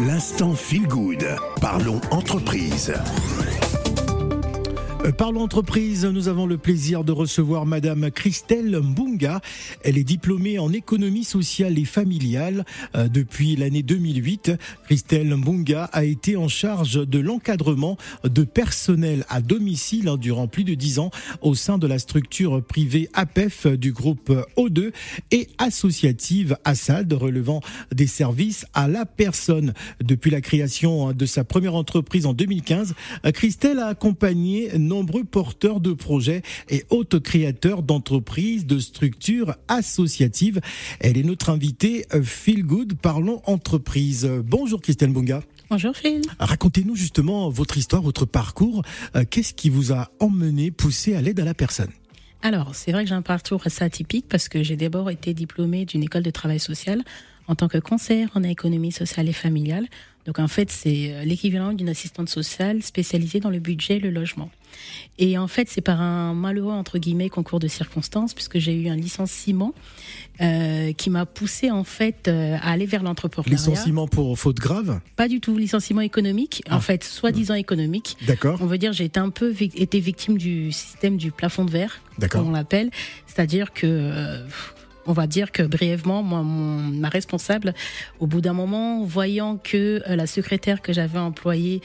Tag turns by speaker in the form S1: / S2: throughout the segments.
S1: L'instant feel good. Parlons entreprise.
S2: Euh, Parlons entreprise, nous avons le plaisir de recevoir Madame Christelle Mbunga. Elle est diplômée en économie sociale et familiale euh, depuis l'année 2008. Christelle Mbunga a été en charge de l'encadrement de personnel à domicile hein, durant plus de dix ans au sein de la structure privée APEF du groupe O2 et associative Assad relevant des services à la personne. Depuis la création de sa première entreprise en 2015, euh, Christelle a accompagné nombreux porteurs de projets et autres créateurs d'entreprises, de structures associatives. Elle est notre invitée euh, Feel Good, parlons entreprise. Bonjour Christelle Bunga.
S3: Bonjour Phil.
S2: Racontez-nous justement votre histoire, votre parcours. Euh, Qu'est-ce qui vous a emmené, poussé à l'aide à la personne?
S3: Alors, c'est vrai que j'ai un parcours assez atypique parce que j'ai d'abord été diplômée d'une école de travail social en tant que conseillère en économie sociale et familiale. Donc en fait, c'est euh, l'équivalent d'une assistante sociale spécialisée dans le budget et le logement. Et en fait, c'est par un malheureux entre guillemets concours de circonstances puisque j'ai eu un licenciement euh, qui m'a poussé en fait euh, à aller vers l'entrepreneuriat.
S2: Licenciement pour faute grave?
S3: Pas du tout licenciement économique,
S2: Ah.
S3: en fait, soi-disant économique.
S2: D'accord,
S3: On veut dire j'ai été un peu été victime du système du plafond de verre, comme
S2: d'accord.
S3: on l'appelle, c'est-à-dire que euh, on va dire que brièvement, moi, ma responsable, au bout d'un moment, voyant que euh, la secrétaire que j'avais employée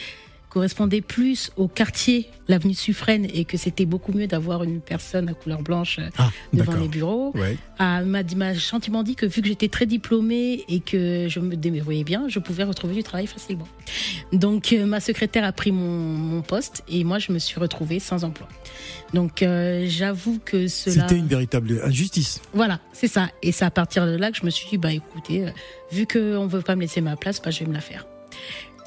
S3: correspondait plus au quartier, l'avenue Suffren, et que c'était beaucoup mieux d'avoir une personne à couleur blanche euh,
S2: Ah,
S3: devant les bureaux,
S2: Ouais.
S3: ah, m'a m'a gentiment dit que vu que j'étais très diplômée et que je me débrouillais bien, je pouvais retrouver du travail facilement. Donc euh, ma secrétaire a pris mon, mon poste et moi je me suis retrouvée sans emploi. Donc euh, j'avoue que cela...
S2: C'était une véritable injustice.
S3: Voilà, c'est ça. Et c'est à partir de là que je me suis dit, bah écoutez, euh, vu qu'on ne veut pas me laisser ma place, bah, je vais me la faire.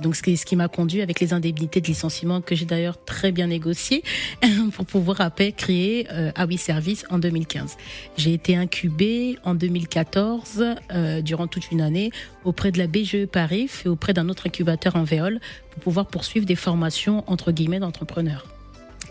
S3: Donc ce qui, ce qui m'a conduit avec les indemnités de licenciement que j'ai d'ailleurs très bien négocié pour pouvoir après créer euh, Awi Service en 2015. J'ai été incubée en 2014 euh, durant toute une année auprès de la BGE Paris et auprès d'un autre incubateur en Véole pour pouvoir poursuivre des formations entre guillemets d'entrepreneurs.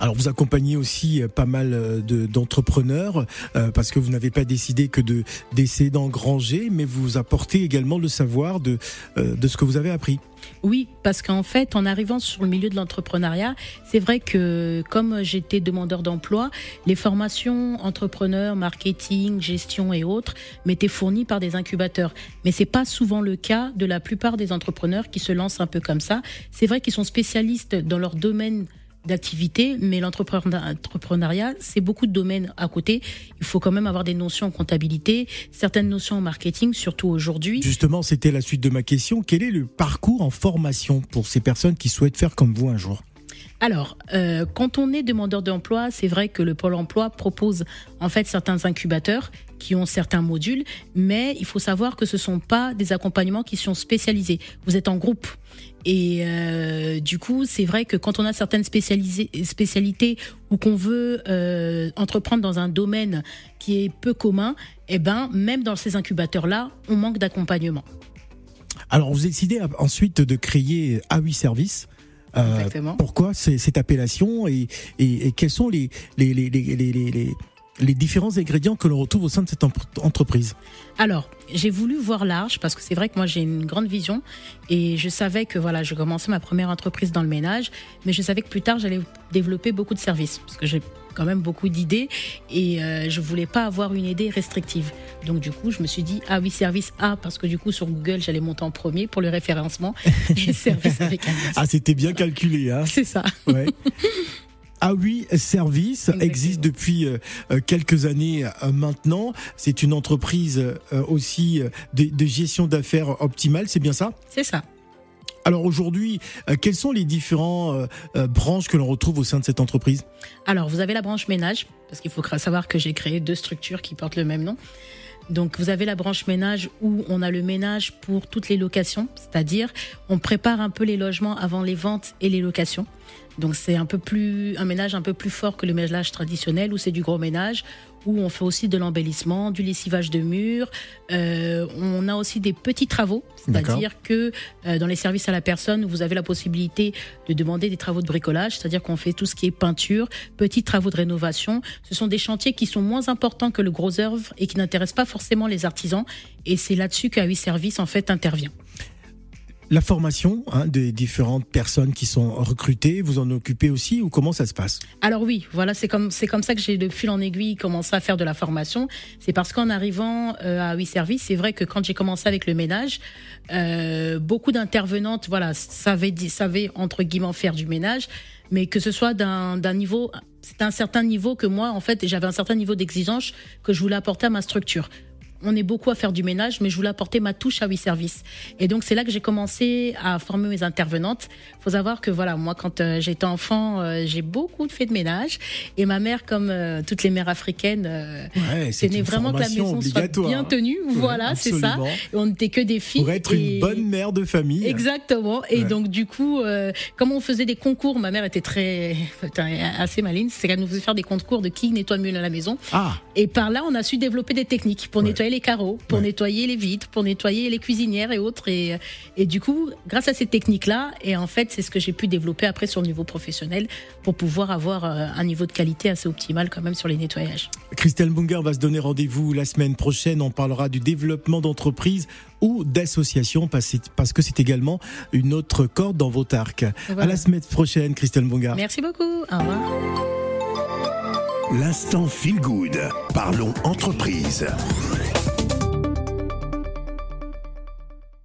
S2: Alors vous accompagnez aussi euh, pas mal euh, de- d'entrepreneurs euh, parce que vous n'avez pas décidé que de d'essayer d'engranger, mais vous apportez également le savoir de de ce que vous avez appris.
S3: Oui, parce qu'en fait, en arrivant sur le milieu de l'entrepreneuriat, c'est vrai que comme j'étais demandeur d'emploi, les formations entrepreneurs, marketing, gestion et autres m'étaient fournies par des incubateurs. Mais c'est pas souvent le cas de la plupart des entrepreneurs qui se lancent un peu comme ça. C'est vrai qu'ils sont spécialistes dans leur domaine d'activité, mais l'entrepreneuriat, c'est beaucoup de domaines à côté. Il faut quand même avoir des notions en comptabilité, certaines notions en marketing, surtout aujourd'hui.
S2: Justement, c'était la suite de ma question. Quel est le parcours en formation pour ces personnes qui souhaitent faire comme vous un jour?
S3: Alors, euh, quand on est demandeur d'emploi, c'est vrai que le Pôle emploi propose en fait certains incubateurs qui ont certains modules, mais il faut savoir que ce sont pas des accompagnements qui sont spécialisés. Vous êtes en groupe. Et euh, du coup, c'est vrai que quand on a certaines spécialités ou qu'on veut euh, entreprendre dans un domaine qui est peu commun, eh ben, même dans ces incubateurs-là, on manque d'accompagnement.
S2: Alors vous décidez ensuite de créer A8 Service. Euh,
S3: Exactement.
S2: pourquoi cette appellation et, et, et quels sont les les, les, les, les, différents ingrédients que l'on retrouve au sein de cette entreprise
S3: Alors, j'ai voulu voir large parce que c'est vrai que moi j'ai une grande vision et je savais que voilà, je commençais ma première entreprise dans le ménage, mais je savais que plus tard j'allais développer beaucoup de services parce que j'ai quand même beaucoup d'idées et euh, je voulais pas avoir une idée restrictive. Donc du coup, je me suis dit ah oui, service A parce que du coup sur Google, j'allais monter en premier pour le référencement et service avec un S.
S2: Ah, c'était bien calculé, hein
S3: C'est ça.
S2: ouais. Ah oui, Service
S3: Exactement.
S2: existe depuis euh, euh, quelques années euh, maintenant. C'est une entreprise aussi de, de gestion d'affaires optimale, c'est bien ça?
S3: C'est ça.
S2: Alors aujourd'hui, quelles sont les différentes branches que l'on retrouve au sein de cette entreprise?
S3: Alors, vous avez la branche ménage, parce qu'il faut savoir que j'ai créé deux structures qui portent le même nom. Donc, vous avez la branche ménage où on a le ménage pour toutes les locations, c'est-à-dire on prépare un peu les logements avant les ventes et les locations. Donc, c'est un peu plus un ménage un peu plus fort que le ménage traditionnel où c'est du gros ménage, où on fait aussi de l'embellissement, du lessivage de murs. Euh, on a aussi des petits travaux, c'est-à-dire que euh, dans les services à la personne, vous avez la possibilité de demander des travaux de bricolage, c'est-à-dire qu'on fait tout ce qui est peinture, petits travaux de rénovation. Ce sont des chantiers qui sont moins importants que le gros œuvre et qui n'intéressent pas forcément les artisans. Et c'est là-dessus qu'AUI Service en fait intervient.
S2: La formation hein, des différentes personnes qui sont recrutées, vous en occupez aussi ou comment ça se passe?
S3: Alors oui, voilà, c'est comme c'est comme ça que j'ai de fil en aiguille commencé à faire de la formation. C'est parce qu'en arrivant euh, à Oui Service, c'est vrai que quand j'ai commencé avec le ménage, euh, beaucoup d'intervenantes, voilà, savaient, savaient entre guillemets faire du ménage, mais que ce soit d'un niveau, c'est un certain niveau que moi, en fait, j'avais un certain niveau d'exigence que je voulais apporter à ma structure on est beaucoup à faire du ménage, mais je voulais apporter ma touche à oui service. Et donc c'est là que j'ai commencé à former mes intervenantes. Faut savoir que voilà, moi quand euh, j'étais enfant, euh, j'ai beaucoup fait de ménage, et ma mère, comme euh, toutes les mères africaines,
S2: ouais, tenait vraiment que la maison soit
S3: bien tenue. voilà, c'est ça. Et on n'était que des filles.
S2: Pour être une bonne mère de famille.
S3: Exactement. Et donc du coup, comme on faisait des concours, ma mère était très assez maligne, c'est qu'elle nous faisait faire des concours de qui nettoie mieux la maison.
S2: Ah.
S3: Et par là, on a su développer des techniques pour nettoyer les carreaux, pour nettoyer les vitres, pour nettoyer les cuisinières et autres. Et, et du coup, grâce à ces techniques-là, et en fait, c'est ce que j'ai pu développer après sur le niveau professionnel pour pouvoir avoir euh, un niveau de qualité assez optimal quand même sur les nettoyages.
S2: Christelle Bunga va se donner rendez-vous la semaine prochaine. On parlera du développement d'entreprises ou d'associations parce que c'est également une autre corde dans votre arc. À la semaine prochaine, Christelle Bunga.
S3: Merci beaucoup. Au revoir.
S1: L'instant feel good. Parlons entreprise.